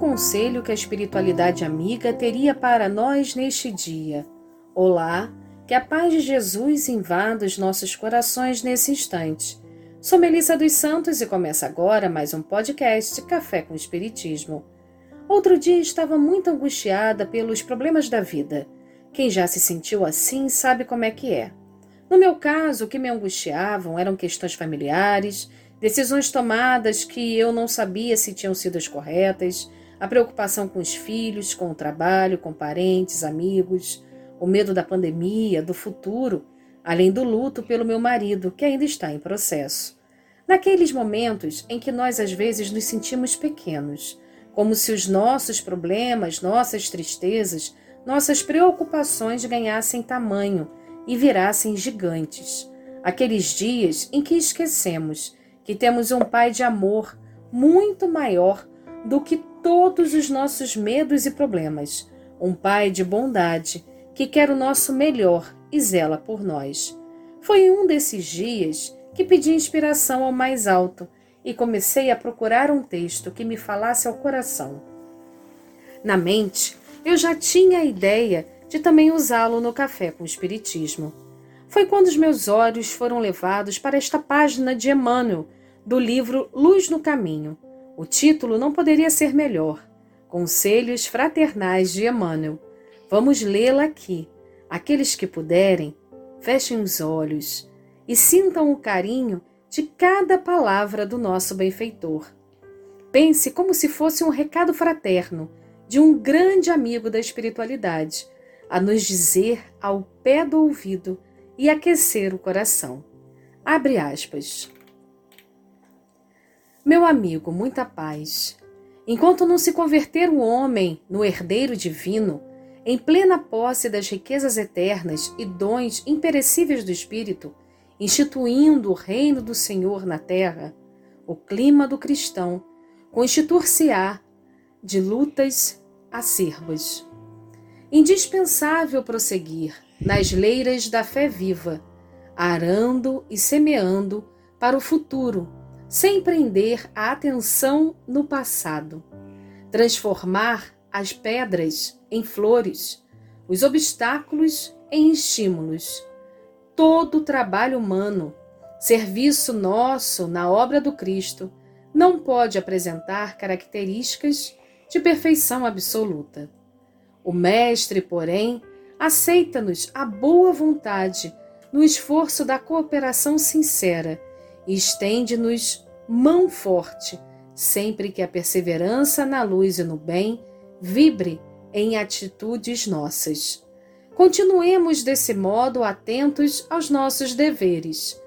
conselho que a espiritualidade amiga teria para nós neste dia. Olá, que a paz de Jesus invada os nossos corações nesse instante. Sou Melissa dos Santos e começa agora mais um podcast Café com Espiritismo. Outro dia estava muito angustiada pelos problemas da vida. Quem já se sentiu assim sabe como é que é. No meu caso, o que me angustiavam eram questões familiares, decisões tomadas que eu não sabia se tinham sido as corretas, a preocupação com os filhos, com o trabalho, com parentes, amigos, o medo da pandemia, do futuro, além do luto pelo meu marido, que ainda está em processo. Naqueles momentos em que nós às vezes nos sentimos pequenos, como se os nossos problemas, nossas tristezas, nossas preocupações ganhassem tamanho e virassem gigantes. Aqueles dias em que esquecemos que temos um Pai de amor muito maior do que todos os nossos medos e problemas, um Pai de bondade que quer o nosso melhor e zela por nós. Foi em um desses dias que pedi inspiração ao mais alto e comecei a procurar um texto que me falasse ao coração. Na mente, eu já tinha a ideia de também usá-lo no café com o Espiritismo. Foi quando os meus olhos foram levados para esta página de Emmanuel, do livro Luz no Caminho. O título não poderia ser melhor. Conselhos Fraternais de Emmanuel. Vamos lê-la aqui. Aqueles que puderem, fechem os olhos e sintam o carinho de cada palavra do nosso benfeitor. Pense como se fosse um recado fraterno de um grande amigo da espiritualidade, a nos dizer ao pé do ouvido e aquecer o coração. Abre aspas. Meu amigo, muita paz. Enquanto não se converter o homem no herdeiro divino, em plena posse das riquezas eternas e dons imperecíveis do Espírito, instituindo o reino do Senhor na terra, o clima do cristão constituir-se-á de lutas acerbas. Indispensável prosseguir nas leiras da fé viva, arando e semeando para o futuro sem prender a atenção no passado. Transformar as pedras em flores, os obstáculos em estímulos. Todo o trabalho humano, serviço nosso na obra do Cristo, não pode apresentar características de perfeição absoluta. O Mestre, porém, aceita-nos a boa vontade no esforço da cooperação sincera estende-nos mão forte, sempre que a perseverança na luz e no bem vibre em atitudes nossas. Continuemos desse modo atentos aos nossos deveres.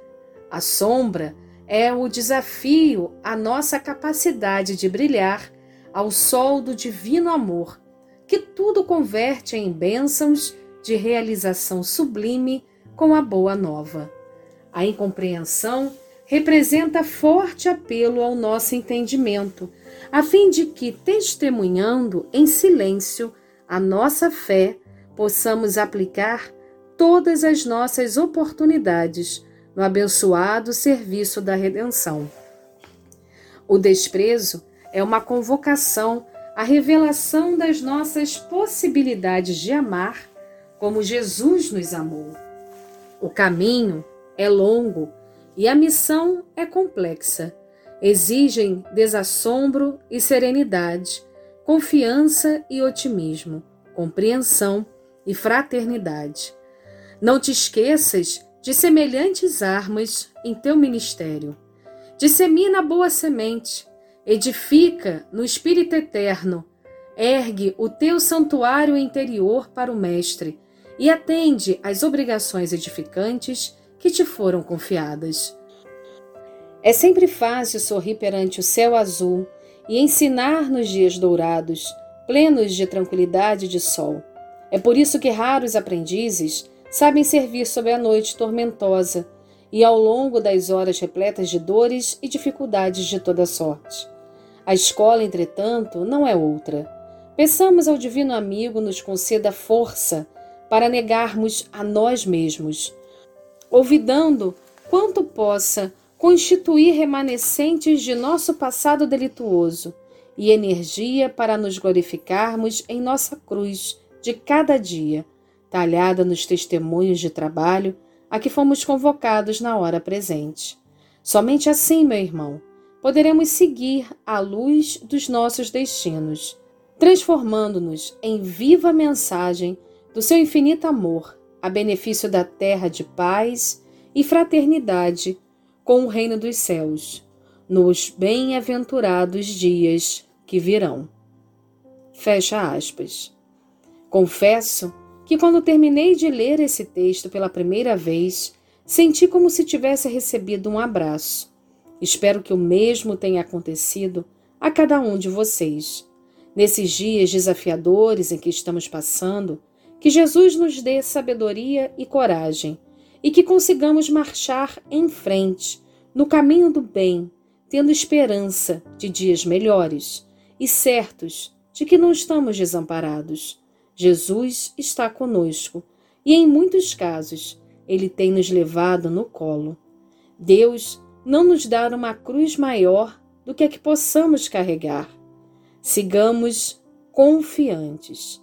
A sombra é o desafio à nossa capacidade de brilhar ao sol do divino amor, que tudo converte em bênçãos de realização sublime com a boa nova. A incompreensão representa forte apelo ao nosso entendimento, a fim de que, testemunhando em silêncio a nossa fé, possamos aplicar todas as nossas oportunidades no abençoado serviço da redenção. O desprezo é uma convocação à revelação das nossas possibilidades de amar como Jesus nos amou. O caminho é longo e a missão é complexa. Exigem desassombro e serenidade, confiança e otimismo, compreensão e fraternidade. Não te esqueças de semelhantes armas em teu ministério. Dissemina a boa semente, edifica no Espírito Eterno, ergue o teu santuário interior para o Mestre e atende às obrigações edificantes que te foram confiadas. É sempre fácil sorrir perante o céu azul e ensinar nos dias dourados, plenos de tranquilidade e de sol. É por isso que raros aprendizes sabem servir sob a noite tormentosa e ao longo das horas repletas de dores e dificuldades de toda sorte. A escola, entretanto, não é outra. Peçamos ao Divino Amigo nos conceda força para negarmos a nós mesmos olvidando quanto possa constituir remanescentes de nosso passado delituoso e energia para nos glorificarmos em nossa cruz de cada dia, talhada nos testemunhos de trabalho a que fomos convocados na hora presente. Somente assim, meu irmão, poderemos seguir a luz dos nossos destinos, transformando-nos em viva mensagem do seu infinito amor, a benefício da terra de paz e fraternidade com o reino dos céus, nos bem-aventurados dias que virão. Fecha aspas. Confesso que quando terminei de ler esse texto pela primeira vez, senti como se tivesse recebido um abraço. Espero que o mesmo tenha acontecido a cada um de vocês. Nesses dias desafiadores em que estamos passando, que Jesus nos dê sabedoria e coragem e que consigamos marchar em frente, no caminho do bem, tendo esperança de dias melhores e certos de que não estamos desamparados. Jesus está conosco e, em muitos casos, ele tem nos levado no colo. Deus não nos dá uma cruz maior do que a que possamos carregar. Sigamos confiantes.